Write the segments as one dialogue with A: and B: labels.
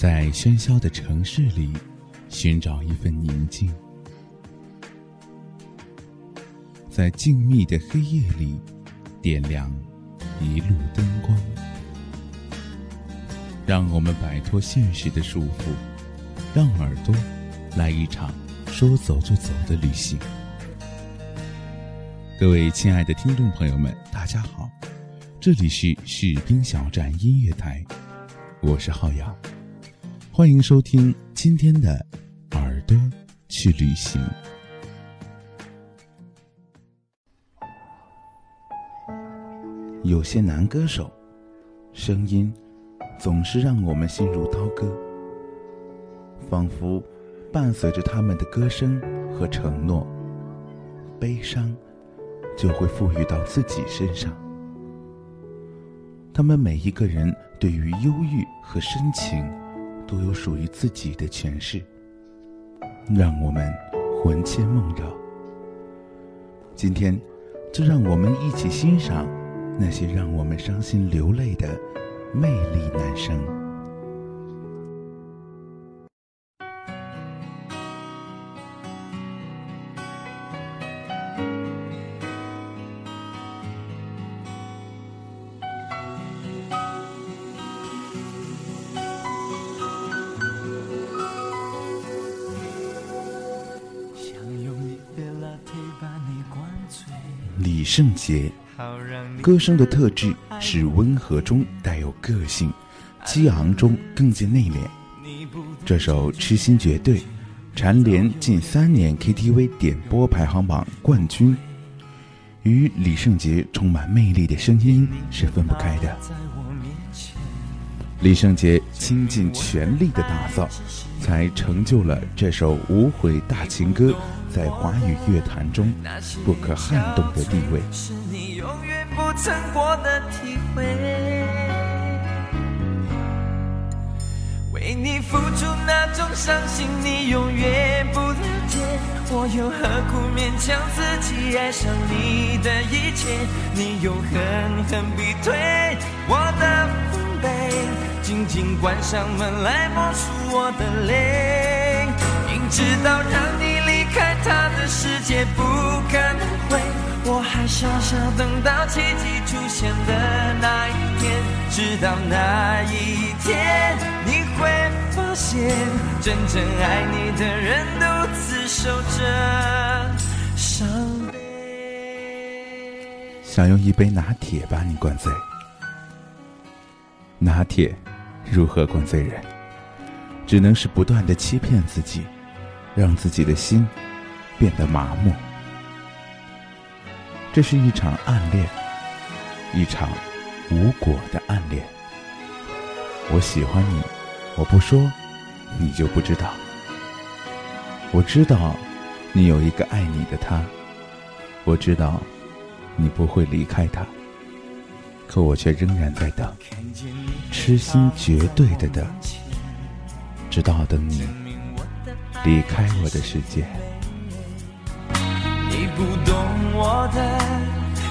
A: 在喧嚣的城市里，寻找一份宁静。在静谧的黑夜里，点亮一路灯光，让我们摆脱现实的束缚，让耳朵来一场说走就走的旅行。各位亲爱的听众朋友们，大家好，这里是士兵小站音乐台，我是浩洋，欢迎收听今天的耳朵去旅行。有些男歌手，声音总是让我们心如刀割，仿佛伴随着他们的歌声和承诺，悲伤就会赋予到自己身上。他们每一个人对于忧郁和深情，都有属于自己的诠释，让我们魂牵梦绕。今天，就让我们一起欣赏。那些让我们伤心流泪的魅力男生。圣洁。歌声的特质是温和中带有个性，激昂中更见内敛。这首《痴心绝对》蝉联近三年 KTV 点播排行榜冠军，与李圣杰充满魅力的声音是分不开的。李圣杰倾尽全力的打造，才成就了这首无悔大情歌在华语乐坛中不可撼动的地位。
B: 是你永远不曾过的体会，为你付出那种伤心，你永远不了解。我又何苦勉强自己爱上你的一切？你又狠狠逼退我的防备，紧紧关上门来默数我的泪。明知道让你离开他的世界不可能会。我还傻傻等到奇迹出现的那一天，直到那一天，你会发现，真正爱你的人独自守着伤悲。
A: 想用一杯拿铁把你灌醉，拿铁如何灌醉人？只能是不断的欺骗自己，让自己的心变得麻木。这是一场暗恋，一场无果的暗恋。我喜欢你，我不说，你就不知道。我知道，你有一个爱你的他，我知道，你不会离开他，可我却仍然在等，痴心绝对的等，直到等你离开我的世界。
B: 你不懂我的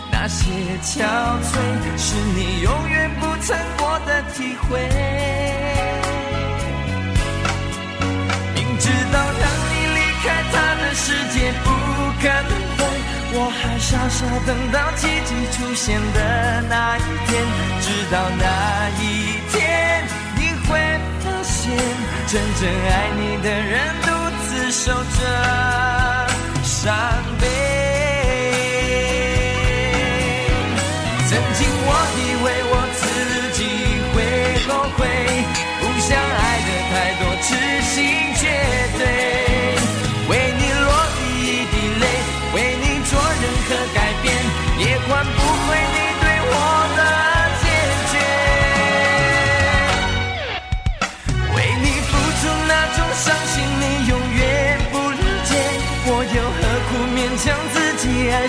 B: 那些憔悴，是你永远不曾过的体会。明知道让你离开他的世界不可能。我还傻傻等到奇迹出现的那一天，直到那一天，你会发现，真正爱你的人独自守着伤悲。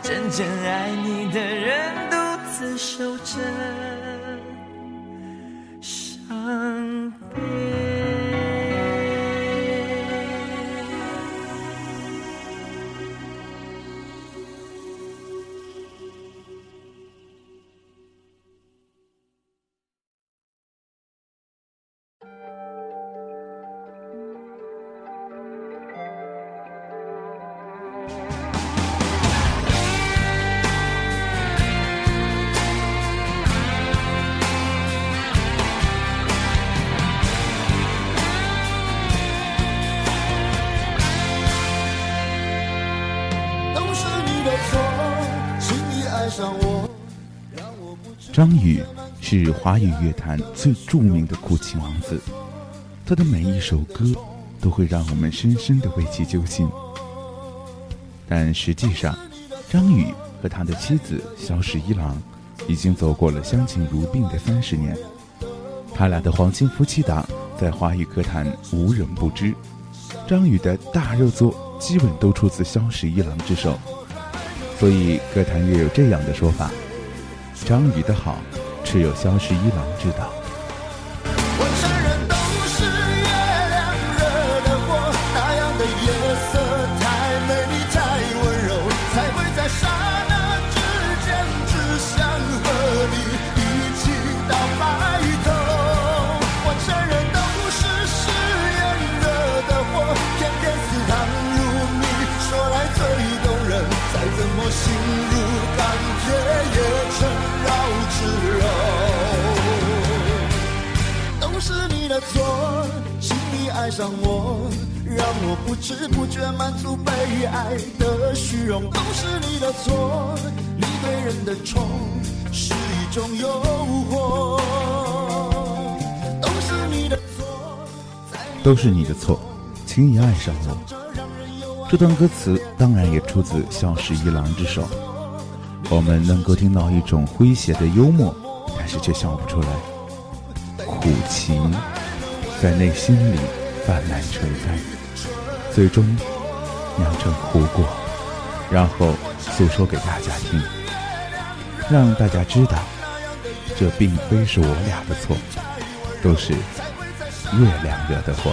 B: 真正爱你的人独自守着。
C: 华语乐坛最著名的苦情王子，他的每一首歌都会让我们深深的为其揪心。但实际上，张宇和他的妻子萧十一郎已经走过了相敬如宾的三十年，他俩的黄金夫妻档在华语歌坛无人不知。张宇的大热作基本都出自萧十一郎之手，所以歌坛也有这样的说法：张宇的好，只有萧十一郎知道。
A: 易爱上我，让我不知不觉满足被爱的虚荣。都是你的错，你对人的宠是一种诱惑。都是你的错，
C: 都是你的错，轻易爱上我。
A: 这让人有爱
C: 这段歌词当然也出自萧十一郎之手。我们能够听到一种诙谐的幽默，但是却笑不出来。苦情在内心里泛滥成灾，最终酿成苦果，然后诉说给大家听，让大家知道，这并非是我俩的错，都是月亮惹的祸。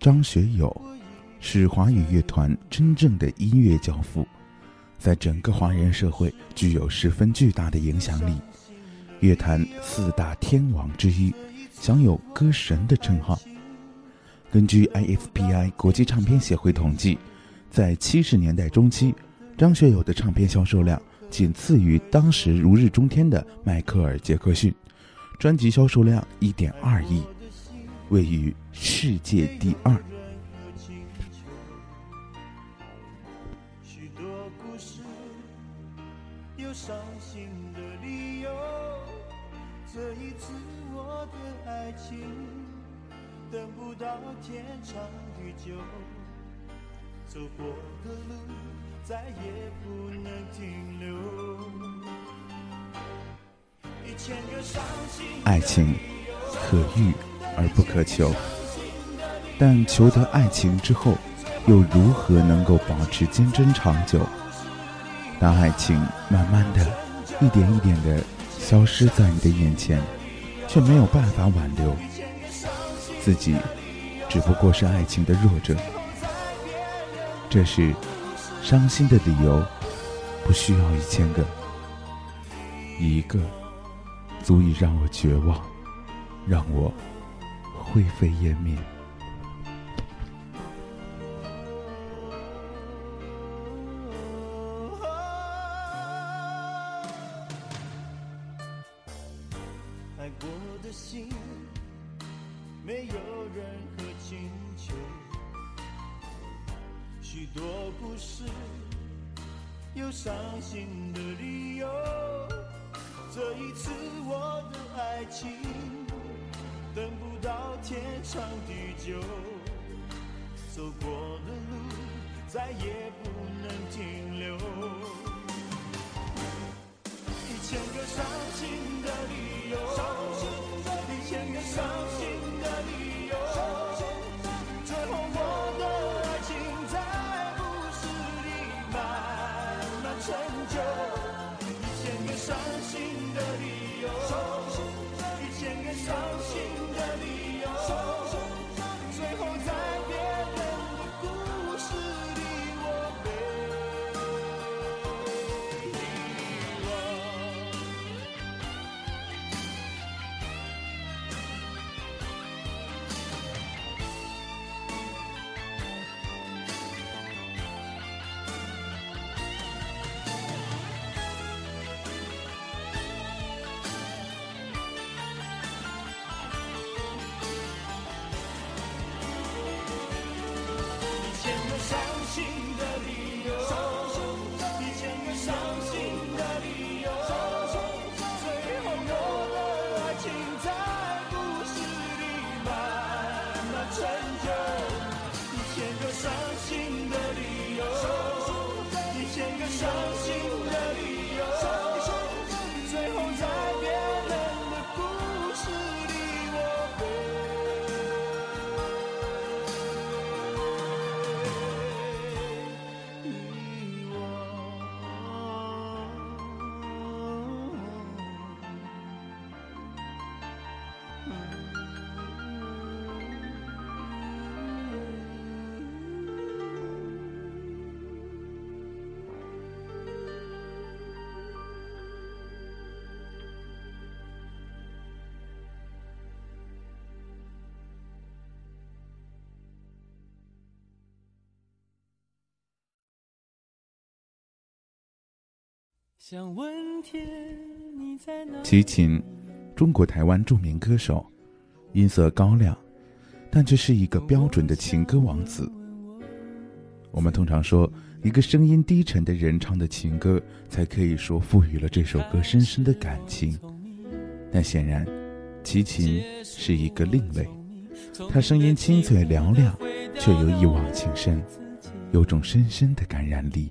A: 张学友是华语乐团真正的音乐教父，在整个华人社会具有十分巨大的影响力，乐坛四大天王之一，享有“歌神”的称号。根据 IFPI 国际唱片协会统计，在七十年代中期，张学友的唱片销售量仅次于当时如日中天的迈克尔·杰克逊，专辑销售量一点二亿。位于世界第二。
D: 许多故事有伤心的理由，这一次我的爱情等不到天长地久，走过的路再也不能停留。一千个伤心
A: 爱情可遇而不可求，但求得爱情之后，又如何能够保持坚贞长久？当爱情慢慢的、一点一点的消失在你的眼前，却没有办法挽留，自己只不过是爱情的弱者。这时，伤心的理由不需要一千个，一个足以让我绝望，让我。灰飞烟灭。
D: 爱过的心，没有任何请求。许多故事有伤心的理由。这一次我的爱情。等不到天长地久，走过的路再也不能停留。一千个伤心的理由，一千个伤心的理由，最后我的爱情在故事里慢慢成就。一千个伤心的理由，一千个伤心。最后，最。
E: 想问天你在哪？
A: 齐秦，中国台湾著名歌手，音色高亮，但却是一个标准的情歌王子。我们通常说，一个声音低沉的人唱的情歌，才可以说赋予了这首歌深深的感情。但显然，齐秦是一个另类，他声音清脆嘹亮，却又一往情深，有种深深的感染力。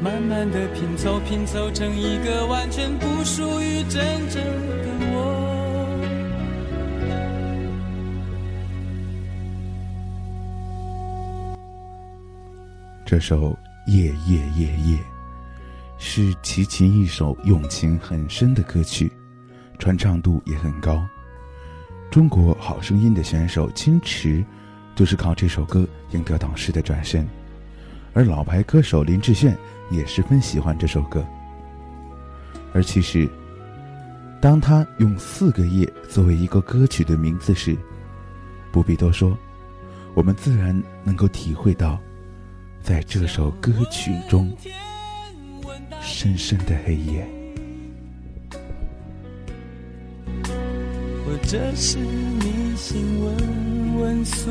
E: 慢慢的拼凑，拼凑成一个完全不属于真正的我。
A: 这首《夜夜夜夜》是齐秦一首用情很深的歌曲，传唱度也很高。中国好声音的选手金池，就是靠这首歌赢得导师的转身，而老牌歌手林志炫也十分喜欢这首歌。而其实，当他用“四个夜”作为一个歌曲的名字时，不必多说，我们自然能够体会到。在这首歌曲中，深深的黑夜，
E: 或者是迷信问问宿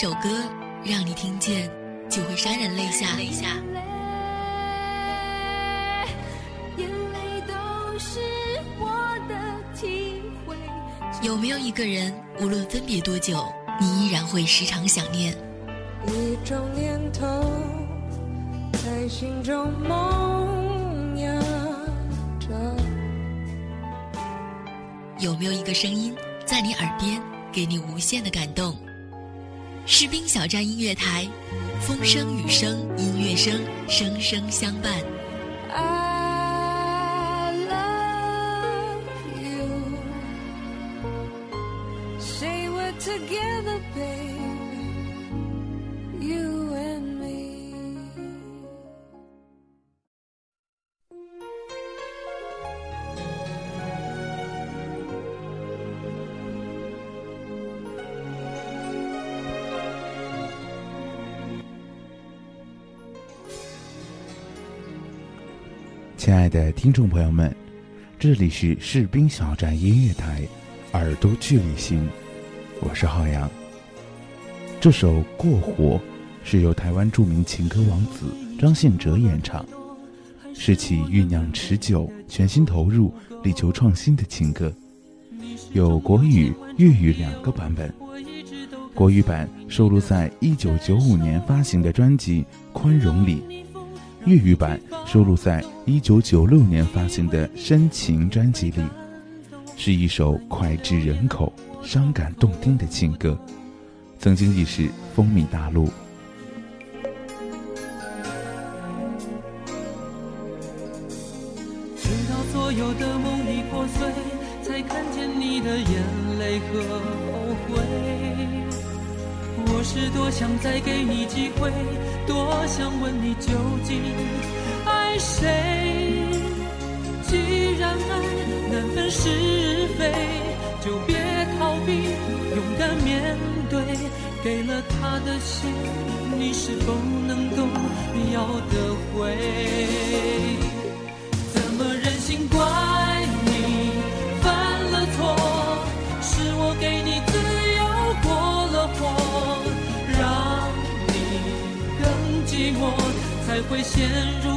F: 首歌让你听见就会潸然泪下？泪下。
G: 眼泪都是我的体会，
F: 有没有一个人，无论分别多久，你依然会时常想念？
G: 一种念头在心中萌芽着。
F: 有没有一个声音在你耳边，给你无限的感动？士兵小站音乐台，风声雨声音乐声，声声相伴。
H: 的听众朋友们，这里是士兵小站音乐台，耳朵距离行，我是浩洋。这首《过火》是由台湾著名情歌王子张信哲演唱，是其酝酿持久、全心投入、力求创新的情歌，有国语、粤语两个版本。国语版收录在1995年发行的专辑《宽容》里。粤语版收录在1996年发行的《深情》专辑里，是一首脍炙人口、伤感动听的情歌，曾经亦是风靡大陆。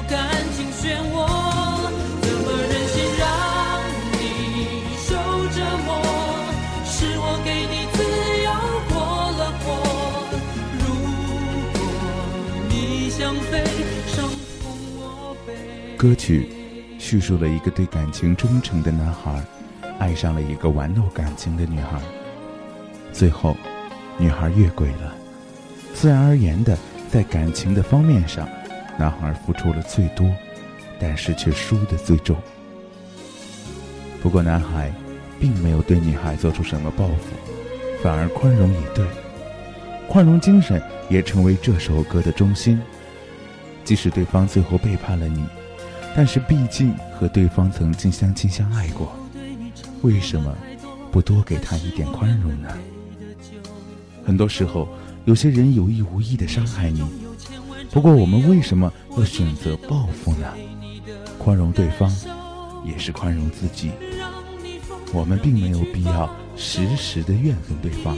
A: 感情漩涡。怎么忍心让你受折磨？是我给你自由过了火。如果你想飞，伤痛我背。
H: 歌曲叙述了一个对感情忠诚的男孩，爱上了一个玩弄感情的女孩。最后，女孩越轨了。自然而然的，在感情的方面上，男孩付出了最多，但是却输得最重。不过，男孩并没有对女孩做出什么报复，反而宽容以对。宽容精神也成为这首歌的中心。即使对方最后背叛了你，但是毕竟和对方曾经相亲相爱过，为什么不多给他一点宽容呢？很多时候，有些人有意无意的伤害你，不过我们为什么要选择报复呢？宽容对方，也是宽容自己。我们并没有必要时时的怨恨对方。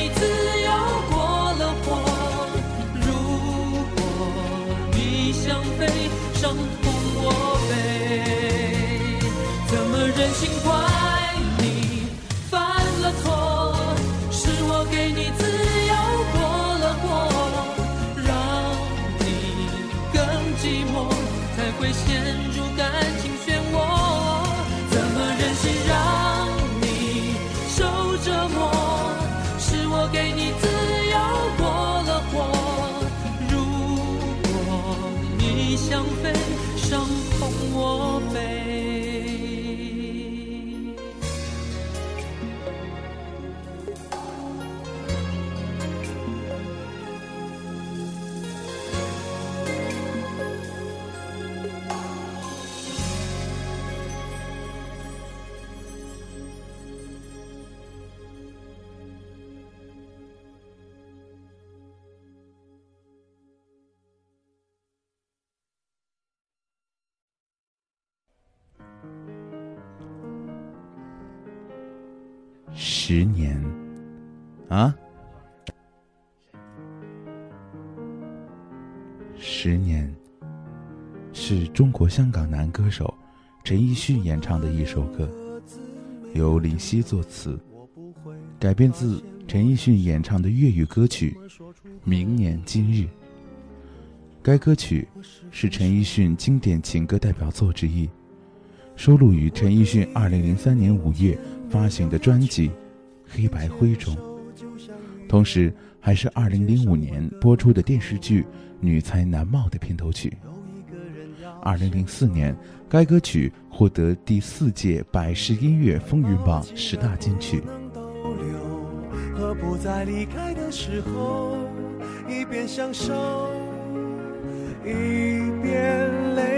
A: 你自由过了火，如果你想飞，伤痛我背，怎么忍心？十年，啊，十年，是中国香港男歌手陈奕迅演唱的一首歌，由林夕作词，改编自陈奕迅演唱的粤语歌曲《明年今日》。该歌曲是陈奕迅经典情歌代表作之一，收录于陈奕迅二零零三年五月。发行的专辑《黑白灰》中，同时还是2005年播出的电视剧《女才男貌》的片头曲。2004年，该歌曲获得第四届百事音乐风云榜十大金曲。
I: 何不在离开的时候，一边享受，一边泪？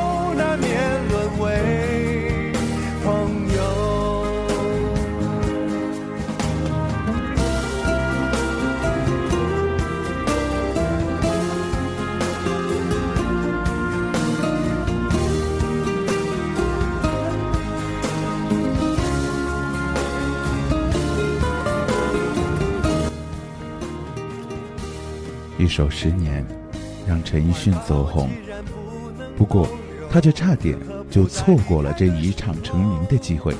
I: 免沦为。
A: 一首《十年》，让陈奕迅走红。不过，他却差点就错过了这一唱成名的机会。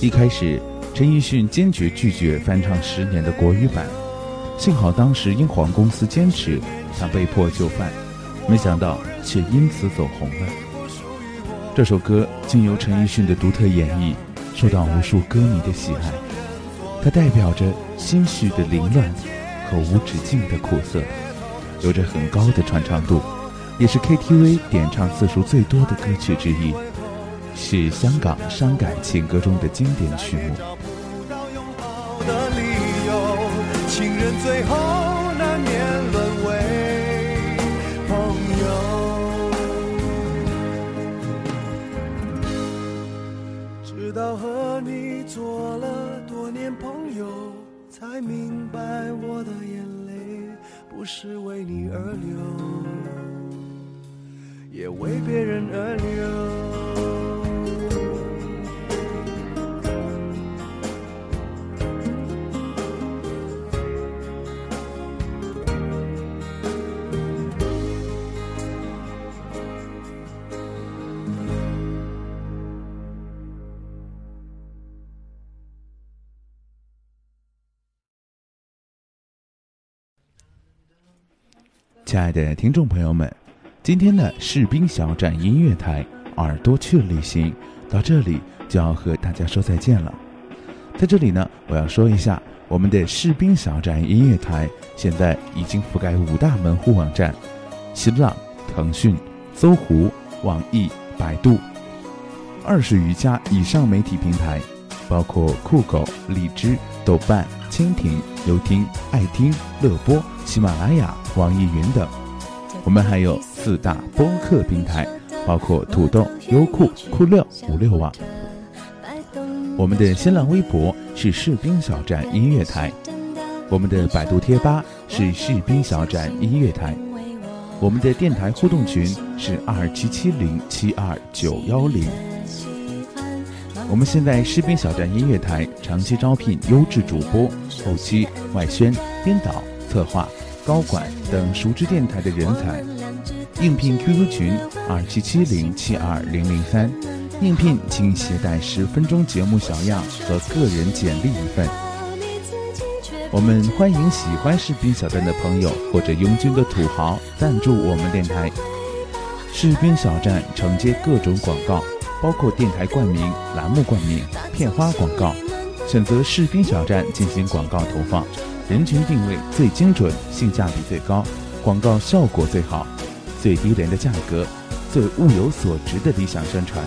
A: 一开始，陈奕迅坚决拒绝翻唱《十年》的国语版。幸好当时英皇公司坚持，他被迫就范，没想到却因此走红了。这首歌经由陈奕迅的独特演绎，受到无数歌迷的喜爱。它代表着心绪的凌乱。和无止境的苦涩，有着很高的传唱度，也是 KTV 点唱次数最多的歌曲之一，是香港伤感情歌中的经典曲目。
I: 情人最后难免沦为朋友，直到和你做了多年朋友。才明白，我的眼泪不是为你而流，也为别人而流。
A: 亲爱的听众朋友们，今天的士兵小站音乐台耳朵去旅行到这里就要和大家说再见了。在这里呢，我要说一下，我们的士兵小站音乐台现在已经覆盖五大门户网站：新浪、腾讯、搜狐、网易、百度，二十余家以上媒体平台，包括酷狗、荔枝、豆瓣、蜻蜓、优听、爱听、乐播。喜马拉雅、网易云等，我们还有四大播客平台，包括土豆、优酷、酷六、五六网。我们的新浪微博是士兵小站音乐台，我们的百度贴吧是士兵小站音乐台，我们的电台互动群是二七七零七二九幺零。我们现在士兵小站音乐台长期招聘优质主播，后期、外宣、编导、策划。
J: 高管等熟知电台的人才。应聘 QQ 群二七七零七二零零三，应聘请携带十分钟节目小样和个人简历一份。我们欢迎喜欢士兵小站的朋友或者拥军的土豪赞助我们电台。士兵小站承接各种广告，包括电台冠名、栏目冠名、片花广告，选择士兵小站进行广告投放，人群定位最精准，性价比最高，广告效果最好。最低廉的价格，最物有所值的理想宣传。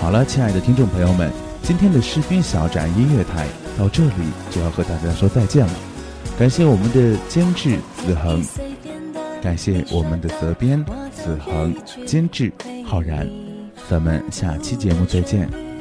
J: 好了，亲爱的听众朋友们，今天的士兵小展音乐台到这里就要和大家说再见了。感谢我们的监制子恒，感谢我们的责编子恒，监制浩然。咱们下期节目再见。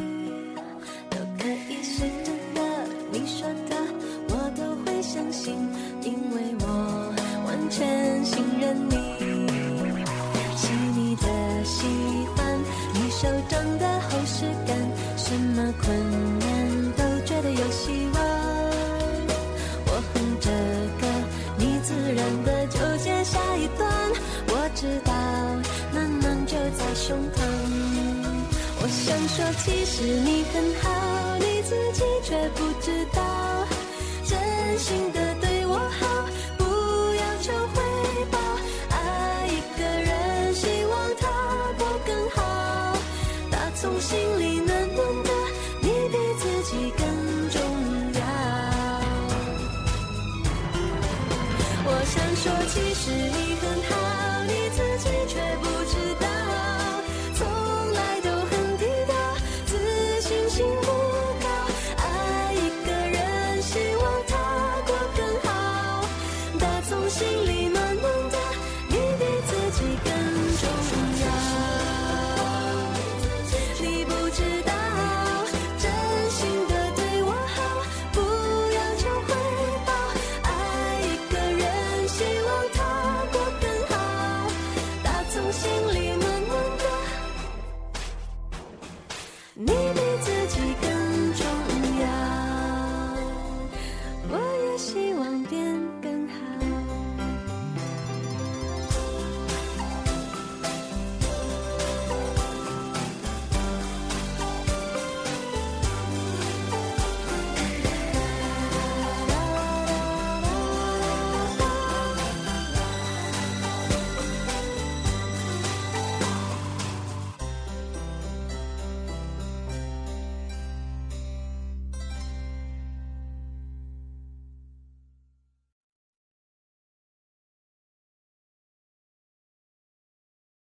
K: 打从心里暖，